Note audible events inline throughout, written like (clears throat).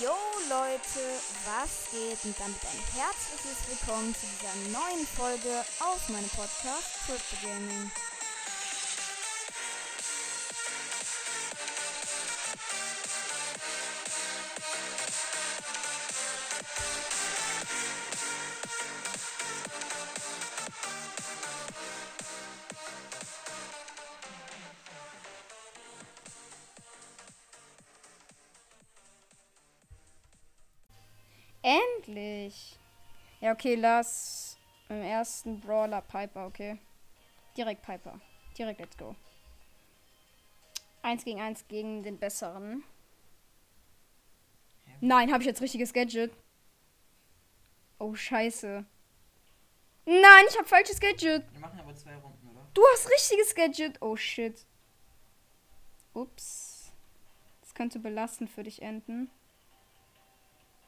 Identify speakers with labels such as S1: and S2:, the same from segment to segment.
S1: Yo Leute, was geht? Und damit ein herzliches Willkommen zu dieser neuen Folge auf meinem Podcast Crypto Gaming. Ja, okay, lass im ersten Brawler Piper, okay. Direkt Piper. Direkt let's go. Eins gegen eins gegen den besseren. Nein, habe ich jetzt richtiges Gadget? Oh, scheiße. Nein, ich habe falsches Gadget.
S2: Wir machen aber zwei Runden, oder?
S1: Du hast richtiges Gadget. Oh, shit. Ups. Das könnte belastend für dich enden.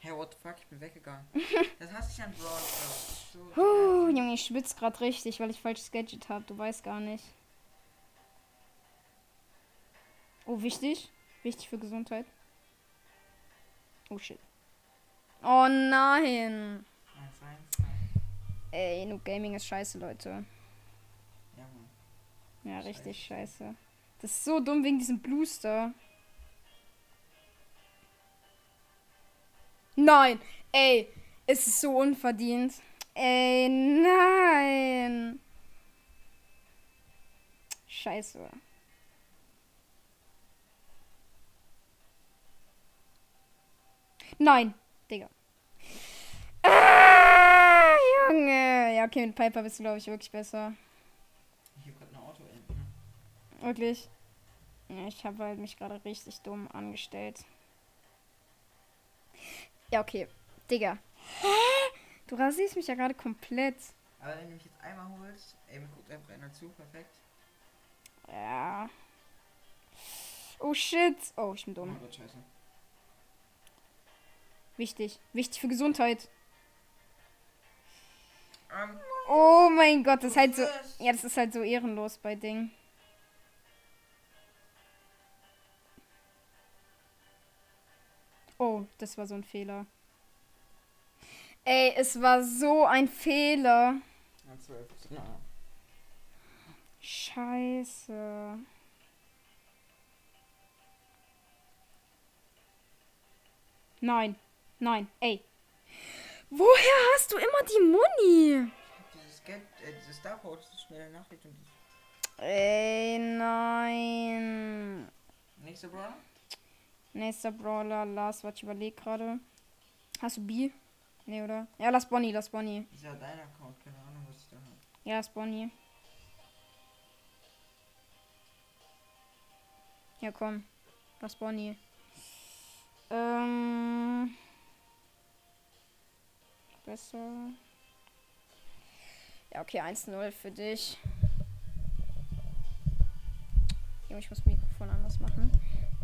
S2: Hey, what the fuck, ich bin weggegangen. (laughs) das hast du ja ein Brawl. So
S1: Puh, Junge, ich schwitze gerade richtig, weil ich falsches Gadget habe. Du weißt gar nicht. Oh, wichtig. Wichtig für Gesundheit. Oh, shit. Oh, nein. Ey, Noob Gaming ist scheiße, Leute.
S2: Ja.
S1: Ja, richtig scheiße. Das ist so dumm wegen diesem Booster. Nein, ey, es ist so unverdient. Ey, nein. Scheiße. Nein, Digga. Ah, Junge. Ja, okay, mit Piper bist du, glaube ich, wirklich besser.
S2: Ich hab grad ein Auto enden.
S1: Wirklich. Ja, ich habe halt mich gerade richtig dumm angestellt. Ja, okay. Digga. Du rasierst mich ja gerade komplett.
S2: Aber wenn du mich jetzt einmal holst, ey, mir guckt einfach einer zu, perfekt.
S1: Ja. Oh shit. Oh, ich bin
S2: Oh
S1: dumm.
S2: mein Gott, scheiße.
S1: Wichtig. Wichtig für Gesundheit.
S2: Ähm,
S1: Oh mein Gott, das ist halt so.
S2: was?
S1: Ja, das ist halt so ehrenlos bei Ding. Oh, das war so ein Fehler. Ey, es war so ein Fehler. Scheiße. Nein, nein, ey. Woher hast du immer die Muni?
S2: dieses Geld, äh, dieses Star das ist schnelle Nachricht und
S1: Ey, nein.
S2: nächste Brawler.
S1: Nächster Brawler, Lars, was ich überleg gerade. Hast du B? Nee, oder? Ja, lass Bonnie, lass Bonnie.
S2: Das ist ja dein Account, keine Ahnung, was ich da habe.
S1: Ja, lass Bonnie. Ja, komm. Lass Bonnie. Ähm. Besser. Ja, okay, 1-0 für dich. Junge, ich muss Mikrofon anders machen.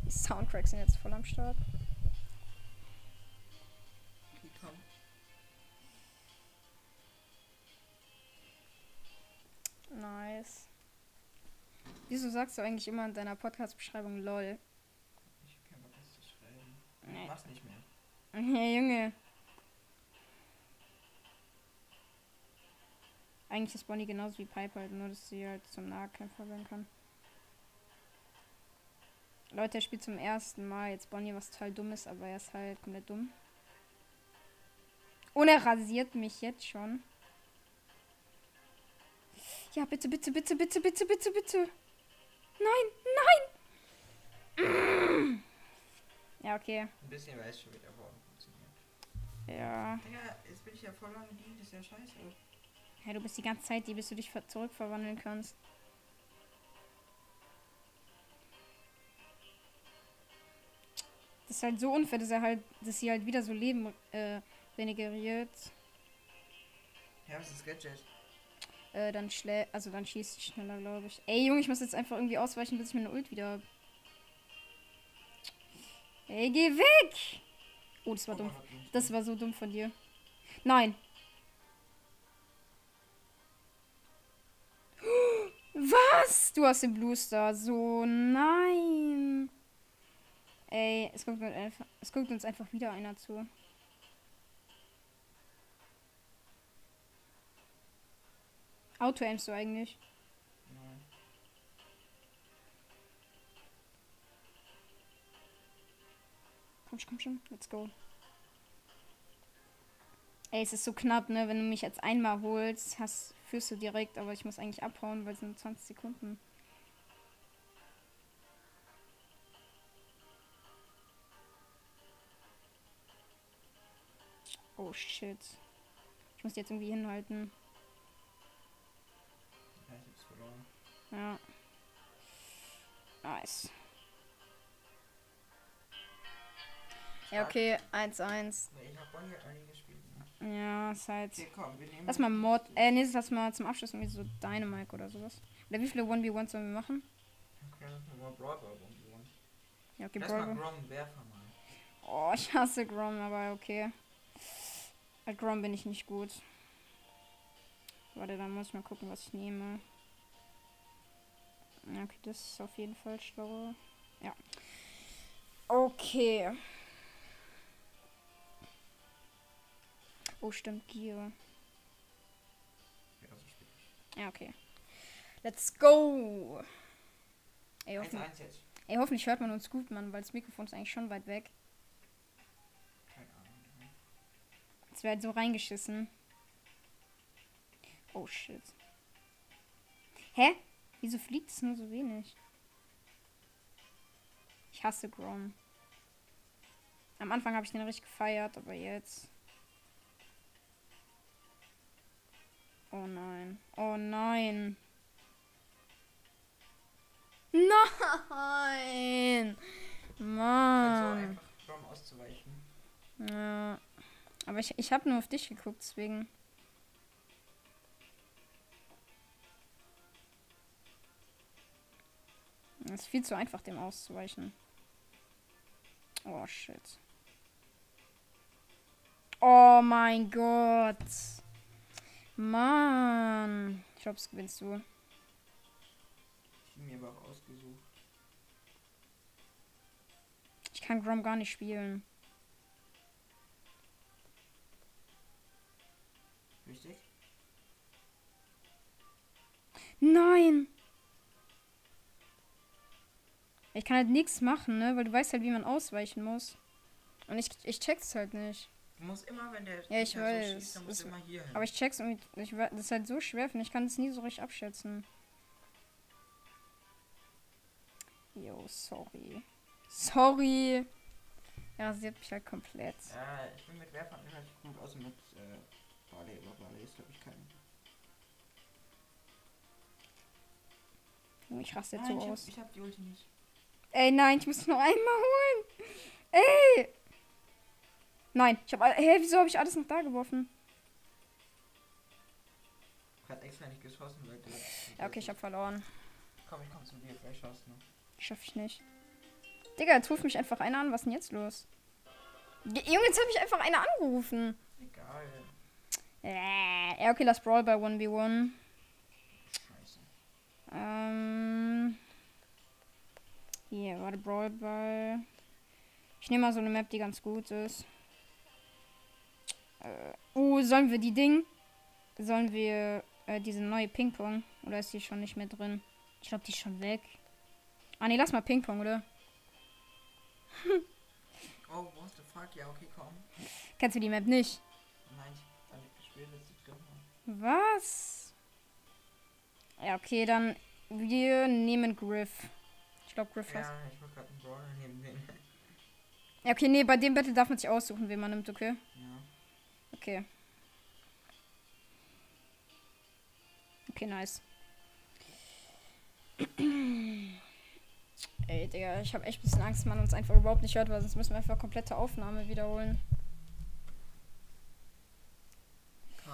S1: Die Soundtracks sind jetzt voll am Start. Nice. Wieso sagst du eigentlich immer in deiner Podcast-Beschreibung LOL?
S2: Ich hab keinen Bock, das zu schreiben.
S1: Nee.
S2: Mach's nicht mehr. (laughs)
S1: Ja, Junge. Eigentlich ist Bonnie genauso wie Piper, halt, nur dass sie halt zum Nahkämpfer werden kann. Leute, er spielt zum ersten Mal jetzt Bonnie, was total dumm ist, aber er ist halt komplett dumm. Und er rasiert mich jetzt schon. Ja, bitte, bitte, bitte, bitte, bitte, bitte, bitte. Nein, nein. Ja, okay.
S2: Ein bisschen weiß schon wieder, warum funktioniert.
S1: Ja.
S2: Digga, jetzt bin ich ja voll am Deal, das ist ja scheiße.
S1: Hey, du bist die ganze Zeit, die bis du dich ver- zurückverwandeln kannst. Ist halt so unfair, dass er halt, dass sie halt wieder so Leben äh, regeneriert.
S2: Ja, was ist Gadget?
S1: Äh, dann schlä, also dann schießt schneller, glaube ich. Ey, Junge, ich muss jetzt einfach irgendwie ausweichen, bis ich meine Ult wieder hab. Ey, geh weg! Oh, das war
S2: Oh
S1: dumm. Das war so dumm von dir. Nein. (gasps) Was? Du hast den Blue Star. So, nein. Ey, es guckt, uns einfach, es guckt uns einfach wieder einer zu. Auto aimst du eigentlich?
S2: Nein.
S1: Komm schon, komm schon. Let's go. Ey, es ist so knapp, ne? Wenn du mich jetzt einmal holst, hast, führst du direkt, aber ich muss eigentlich abhauen, weil es sind 20 Sekunden. Oh shit. Ich muss die jetzt irgendwie hinhalten.
S2: Ja, ich hab's verloren.
S1: Ja. Nice. Ja, okay, 1-1.
S2: Nee, ich hab Bonnie halt noch nie gespielt. Ne?
S1: Ja, ist halt.
S2: Okay, komm.
S1: Lass mal Mod. Äh, nee, lass mal zum Abschluss irgendwie so Dynamite oder sowas. Oder wie viele 1v1 sollen wir machen?
S2: Okay, mal Brawl Ball rumgehen.
S1: Ja, okay,
S2: Lass mal
S1: Brawl.
S2: Grom werfen mal.
S1: Oh, ich hasse Grom, aber okay. Bei Grom bin ich nicht gut. Warte, dann muss ich mal gucken, was ich nehme. Okay, das ist auf jeden Fall schlauer. Ja. Okay. Oh, stimmt, Gear.
S2: Ja,
S1: okay. Let's go! Ey,
S2: 1-1
S1: hoffentlich, ey, hoffentlich hört man uns gut, Mann, weil das Mikrofon ist eigentlich schon weit weg. Wäre halt so reingeschissen. Oh shit. Hä? Wieso fliegt es nur so wenig? Ich hasse Grom. Am Anfang habe ich den richtig gefeiert, aber jetzt. Oh nein. Oh nein. Nein! Mann.
S2: einfach, Grom auszuweichen.
S1: Ja. Aber ich, ich habe nur auf dich geguckt, deswegen. Es ist viel zu einfach, dem auszuweichen. Oh, shit. Oh mein Gott. Mann. Ich glaube, es gewinnst du.
S2: Ich mir aber auch ausgesucht.
S1: Ich kann Grom gar nicht spielen.
S2: Richtig?
S1: Nein! Ich kann halt nichts machen, ne? Weil du weißt halt, wie man ausweichen muss. Und ich, ich check's halt nicht.
S2: Du musst immer, wenn der
S1: Ja, ich weiß.
S2: so schießt, dann musst
S1: Das-
S2: immer hier hin.
S1: Aber ich check's irgendwie. Ich, das ist halt so schwer, ich. kann es nie so richtig abschätzen. Jo, sorry. Sorry. Ja, sie hat mich halt komplett.
S2: Ja, ich bin mit Werfern relativ gut, außer mit äh, Barley, aber Barley ist, glaube ich, kein.
S1: Ich raste jetzt
S2: Nein,
S1: so
S2: ich,
S1: aus.
S2: hab, ich hab die Ulti nicht.
S1: Ey, nein, ich muss noch einmal holen. Ey! Nein, ich habe. Hä, wieso habe ich alles noch da geworfen?
S2: Ich hab extra nicht geschossen, weil der.
S1: Ja, okay, ich habe verloren.
S2: Komm, ich komm zu dir, vielleicht schaffst du noch.
S1: Schaff ich nicht. Digga, jetzt ruft mich einfach einer an. Was ist denn jetzt los? Junge, jetzt habe ich einfach einer angerufen.
S2: Egal.
S1: Äh, ja, okay, lass Brawl bei 1v1.
S2: Scheiße.
S1: Ähm. Hier, warte, Brawl Ball. Ich nehme mal so eine Map, die ganz gut ist. Äh, oh, sollen wir die Ding? Sollen wir äh, diese neue Ping-Pong? Oder ist die schon nicht mehr drin? Ich glaube, die ist schon weg. Ah, nee, lass mal Ping-Pong, oder? (laughs)
S2: Oh, what the fuck? Ja, okay, komm.
S1: Kennst du die Map nicht?
S2: Nein, ich
S1: Was? Ja, okay, dann wir nehmen Griff. Ich glaube, Griff heißt.
S2: Ja, ich mach grad einen Brawler neben den.
S1: Ja, okay, nee, bei dem Battle darf man sich aussuchen, wen man nimmt, okay?
S2: Ja.
S1: Okay. Okay, nice. (clears throat) Ey, Digga, ich habe echt ein bisschen Angst, man uns einfach überhaupt nicht hört, weil sonst müssen wir einfach komplette Aufnahme wiederholen.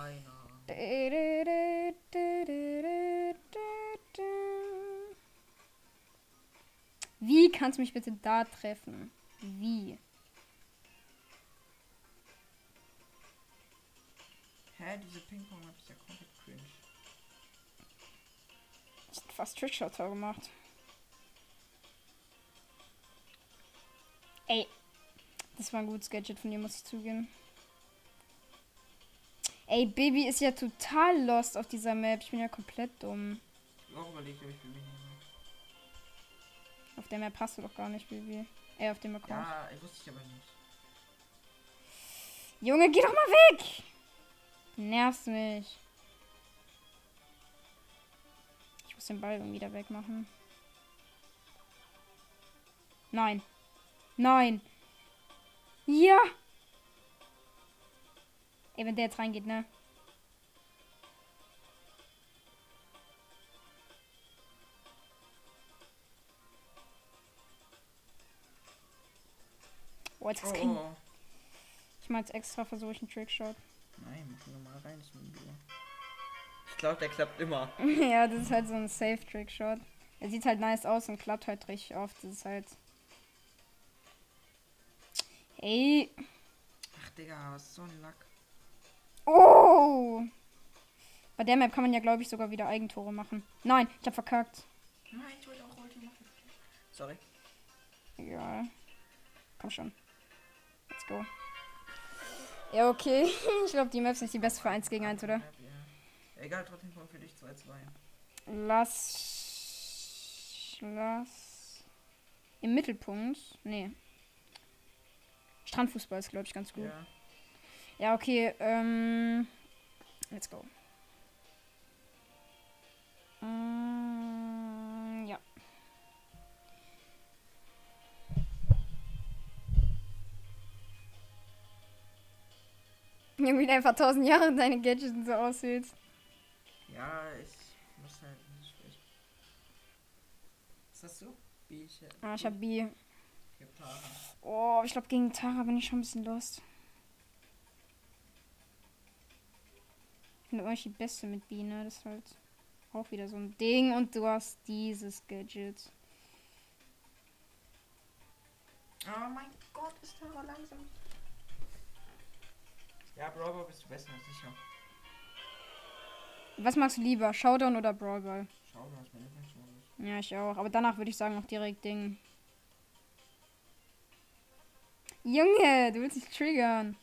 S2: Keiner.
S1: Wie kannst du mich bitte da treffen? Wie?
S2: Hä, diese Ping-Pong-Map ist ja komplett cringe.
S1: Ich hab fast Trickshot gemacht. Ey. Das war ein gutes Gadget von dir, muss ich zugeben. Ey, Baby ist ja total lost auf dieser Map. Ich bin ja komplett dumm.
S2: Auch überlegt, ob ich Baby nehme.
S1: Auf der Map hast du doch gar nicht, Baby. Ey, auf dem Account.
S2: Ja, ich wusste ich aber nicht.
S1: Junge, geh doch mal weg! Du nervst mich. Ich muss den Ball irgendwie wieder wegmachen. Nein. Nein. Ja. Ey, wenn der jetzt reingeht, ne? Oh, jetzt ist kein.
S2: oh.
S1: Ich mach jetzt extra versuche ich einen Trickshot.
S2: Nein, mach ihn normal rein, ist ein. Ich glaube, der klappt immer. (laughs)
S1: ja, das ist halt so ein safe Trickshot. Er sieht halt nice aus und klappt halt richtig oft. Das ist halt. Ey.
S2: Ach, Digga, was ist so ein Lack?
S1: Oh! Bei der Map kann man ja, glaube ich, sogar wieder Eigentore machen. Nein, ich hab verkackt.
S2: Nein, ich wollte auch Ulti machen. Sorry.
S1: Egal. Komm schon. Let's go. Ja, okay. (laughs) Ich glaube, die Map ist nicht die beste für 1 gegen 1, oder?
S2: Ja. Egal, trotzdem Punkt für dich 2-2.
S1: Lass. Lass. Im Mittelpunkt. Nee. Strandfußball ist, glaube ich, ganz gut.
S2: Ja.
S1: Ja, okay. Ähm, let's go. Mm, ja. Irgendwie einfach tausend Jahre deine Gadgets so aussieht.
S2: Ja, ich muss halt nicht schlecht. Was hast du? B, ich,
S1: Ah, ich hab B.
S2: ich hab Tara.
S1: Oh, ich glaube, gegen Tara bin ich schon ein bisschen lost. Ich bin euch die Beste mit B, ne? Das ist halt auch wieder so ein Ding. Und du hast dieses Gadget.
S2: Oh mein Gott, ist Tara langsam. Ja, Brawler bist du besser, sicher.
S1: Was magst du lieber? Showdown oder Brawl Ball?
S2: Schau, du hast meine Lieblingsmodus.
S1: Ja, ich auch. Aber danach würde ich sagen, auch direkt Ding. Junge, du willst dich triggern.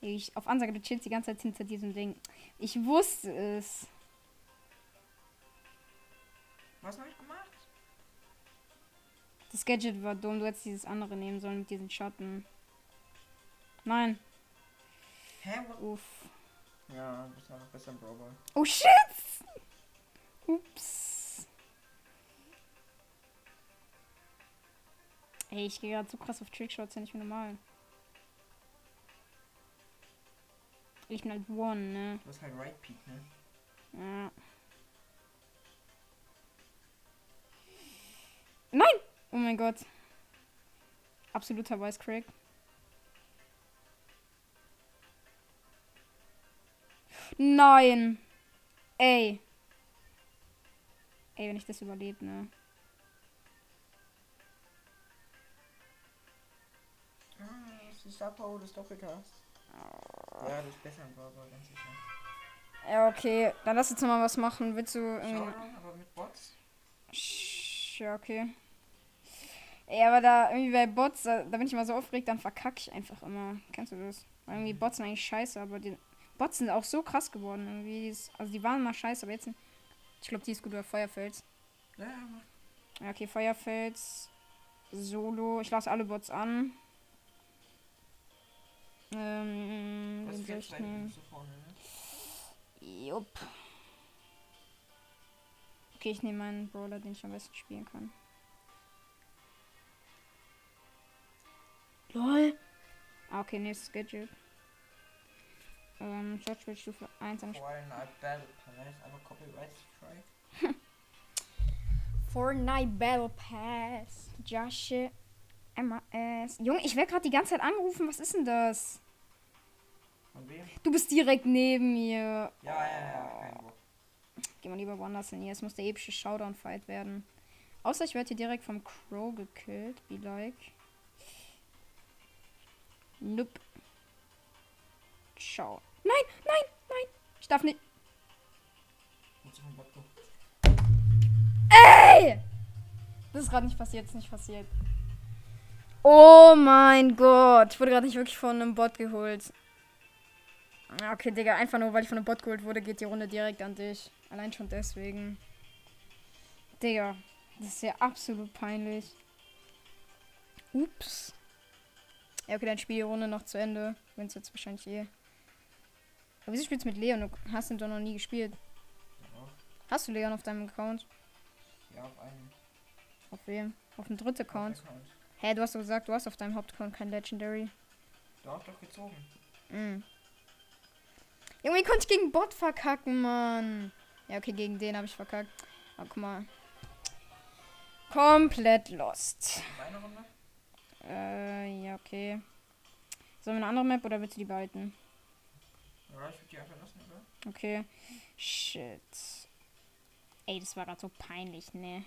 S1: Ich, auf Ansage, du chillst die ganze Zeit hinter diesem Ding. Ich wusste es.
S2: Was hab ich gemacht?
S1: Das Gadget war dumm. Du hättest dieses andere nehmen sollen mit diesen Schatten. Nein.
S2: Hä?
S1: Uff.
S2: Ja, du bist einfach besser im Brawler.
S1: Oh shit! Ups. Ey, ich gehe gerade so krass auf Trickshots, ja nicht mehr normal. Ich bin halt One, ne?
S2: Du hast halt Right Peak, ne?
S1: Ja. Nein! Oh mein Gott. Absoluter Weißcrack. Nein! Ey. Ey, wenn ich das überlebe, ne?
S2: Ah, das ist Apo des Doppelcasts. Ja, du bist besser im Brawler, ganz sicher.
S1: Ja, okay. Dann lass noch mal was machen. Willst du irgendwie.
S2: Showdown, aber mit Bots?
S1: Sch- Ja, okay. Ey, aber da irgendwie bei Bots, da, da bin ich immer so aufgeregt, dann verkacke ich einfach immer. Kennst du das? Weil irgendwie Bots sind eigentlich scheiße, aber die Bots sind auch so krass geworden irgendwie. Also die waren mal scheiße, aber jetzt sind. Ich glaube, die ist gut über Feuerfels.
S2: Ja, ja, mach.
S1: Ja, okay, Feuerfels. Solo. Ich lasse alle Bots an. Ähm, wen soll ich nehmen?
S2: vorne, ne?
S1: Jupp. Okay, ich nehme meinen Brawler, den ich am besten spielen kann. LOL. Ah, okay, nächstes Gadget. Ähm, George wird Stufe 1 am
S2: Fortnite Battle Pass, aber (laughs)
S1: Josh. MAS. Junge, ich werde gerade die ganze Zeit angerufen. Was ist denn das?
S2: Von wem?
S1: Du bist direkt neben mir.
S2: Ja, ja, ja, kein Bock.
S1: Geh mal lieber woanders hin. Hier, es muss der epische Showdown-Fight werden. Außer ich werde hier direkt vom Crow gekillt. Be like. Nope. Ciao. Nein, nein, nein. Ich darf nicht. Ey! Das ist gerade nicht passiert, ist nicht passiert. Oh mein Gott. Ich wurde gerade nicht wirklich von einem Bot geholt. Okay, Digga, einfach nur weil ich von einem Bot geholt wurde, geht die Runde direkt an dich. Allein schon deswegen. Digga, das ist ja absolut peinlich. Ups. Ja, okay, dann spiel die Runde noch zu Ende. Wenn's jetzt wahrscheinlich eh. Aber wieso spielst du mit Leon? Du hast ihn doch noch nie gespielt.
S2: Ja,
S1: Hast du Leon auf deinem Account?
S2: ja auf einem
S1: Auf wem? Auf dem dritten Account?
S2: Account.
S1: Hä, du hast doch gesagt, du hast auf deinem Hauptaccount kein Legendary.
S2: Doch, doch gezogen.
S1: Mhm. Junge, wie konnte ich gegen Bot verkacken, Mann? Ja, okay, gegen den habe ich verkackt. Aber guck mal. Komplett lost.
S2: Meine Runde?
S1: Äh, ja, okay. Sollen wir eine andere Map oder willst du die behalten?
S2: Ja, ich würde die einfach lassen, oder?
S1: Okay. Shit. Ey, das war gerade so peinlich, ne?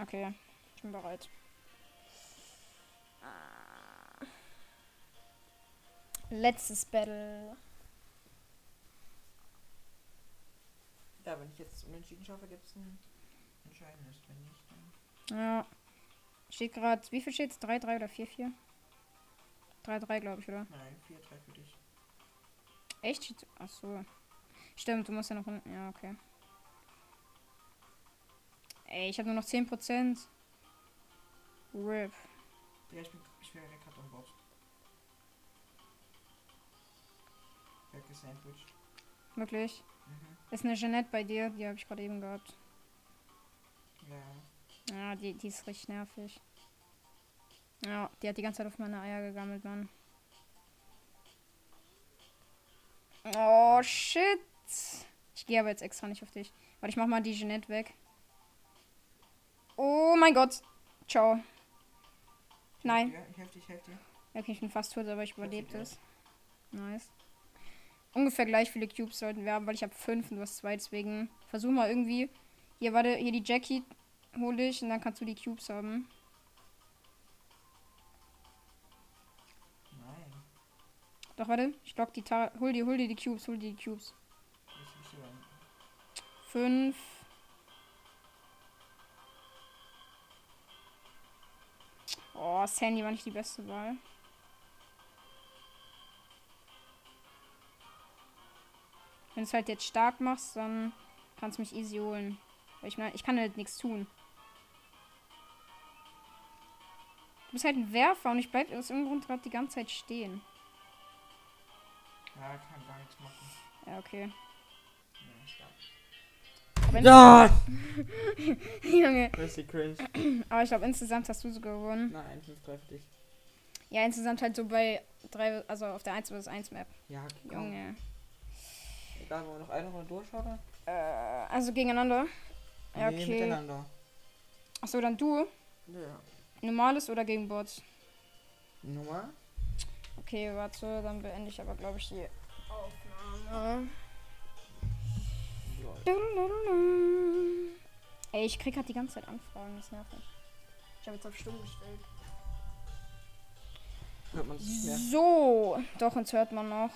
S1: Okay, ich bin bereit. Ah. Letztes Battle.
S2: Ja, wenn ich jetzt unentschieden schaffe, gibt es ein entscheidendes. Wenn nicht, dann.
S1: Ja. Steht gerade, wie viel steht's? 3-3 oder 4-4? 3-3, glaube ich, oder?
S2: Nein, 4-3 für dich.
S1: Echt? Steht- Ach so. Stimmt, du musst ja noch unten. Ja, okay. Ey, ich habe nur noch 10%. RIP.
S2: Ja, ich bin. Ich wäre gerade am Bord. Weggesandwiched.
S1: Wirklich.
S2: Mhm.
S1: Ist eine Jeanette bei dir? Die habe ich gerade eben gehabt.
S2: Ja.
S1: Ja, die, die ist richtig nervig. Ja, die hat die ganze Zeit auf meine Eier gegammelt, Mann. Oh, shit. Ich gehe aber jetzt extra nicht auf dich. Warte, ich mach mal die Jeanette weg. Oh mein Gott. Ciao. Nein.
S2: Ja, ich helfe dir, ich helfe dir.
S1: Okay, ich bin fast tot, aber ich überlebt
S2: gleich.
S1: es. Nice. Ungefähr gleich viele Cubes sollten wir haben, weil ich habe fünf und du hast zwei, deswegen versuch mal irgendwie. Hier, warte, hier die Jackie hole ich und dann kannst du die Cubes haben.
S2: Nein.
S1: Doch, warte, ich lock die Tara. Hol dir, hol dir die Cubes, hol dir die Cubes.
S2: Das.
S1: Fünf. Oh, Sandy war nicht die beste Wahl. Wenn du es halt jetzt stark machst, dann kannst du mich easy holen. Weil ich meine, ich kann halt nichts tun. Du bist halt ein Werfer und ich bleib aus irgendeinem Grund gerade die ganze Zeit stehen.
S2: Ja, kann gar nichts machen.
S1: Ja, okay.
S2: Ja, stark.
S1: Aber
S2: Ja! (laughs)
S1: Junge.
S2: Richtig cringe.
S1: Aber ich glaube, insgesamt hast du so gewonnen.
S2: Nein, 5-3 für dich.
S1: Ja, insgesamt halt so bei drei, also auf der 1 vs 1 Map.
S2: Ja, komm.
S1: Junge.
S2: Egal, wollen wir noch eine Runde durchschauen? oder?
S1: Äh, also gegeneinander. Ja,
S2: Nee,
S1: okay.
S2: miteinander.
S1: Achso, dann du.
S2: Ja.
S1: Normales oder gegen Bots?
S2: Nummer?
S1: Okay, warte, dann beende ich aber, glaube ich, die Aufnahme. Ey, ich krieg halt die ganze Zeit Anfragen, das nervt mich. Ich habe jetzt auf Stumm gestellt.
S2: Hört man es nicht mehr.
S1: So, doch, uns hört man noch.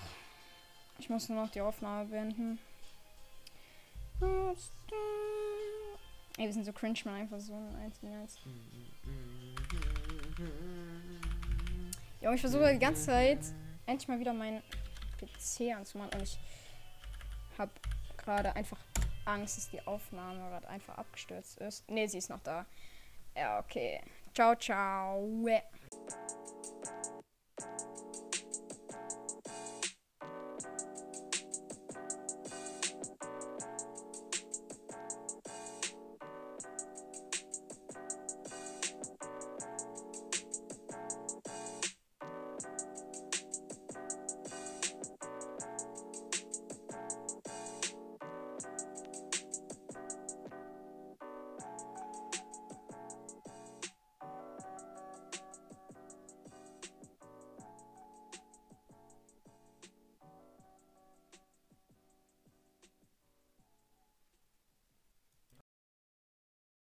S1: Ich muss nur noch die Aufnahme beenden. Ey, wir sind so cringe, man einfach so ein 1 gegen 1. Ja, ich versuche die ganze Zeit endlich mal wieder meinen PC anzumachen und ich habe gerade einfach Angst, dass die Aufnahme gerade einfach abgestürzt ist. Ne, sie ist noch da. Ja, okay. Ciao, ciao.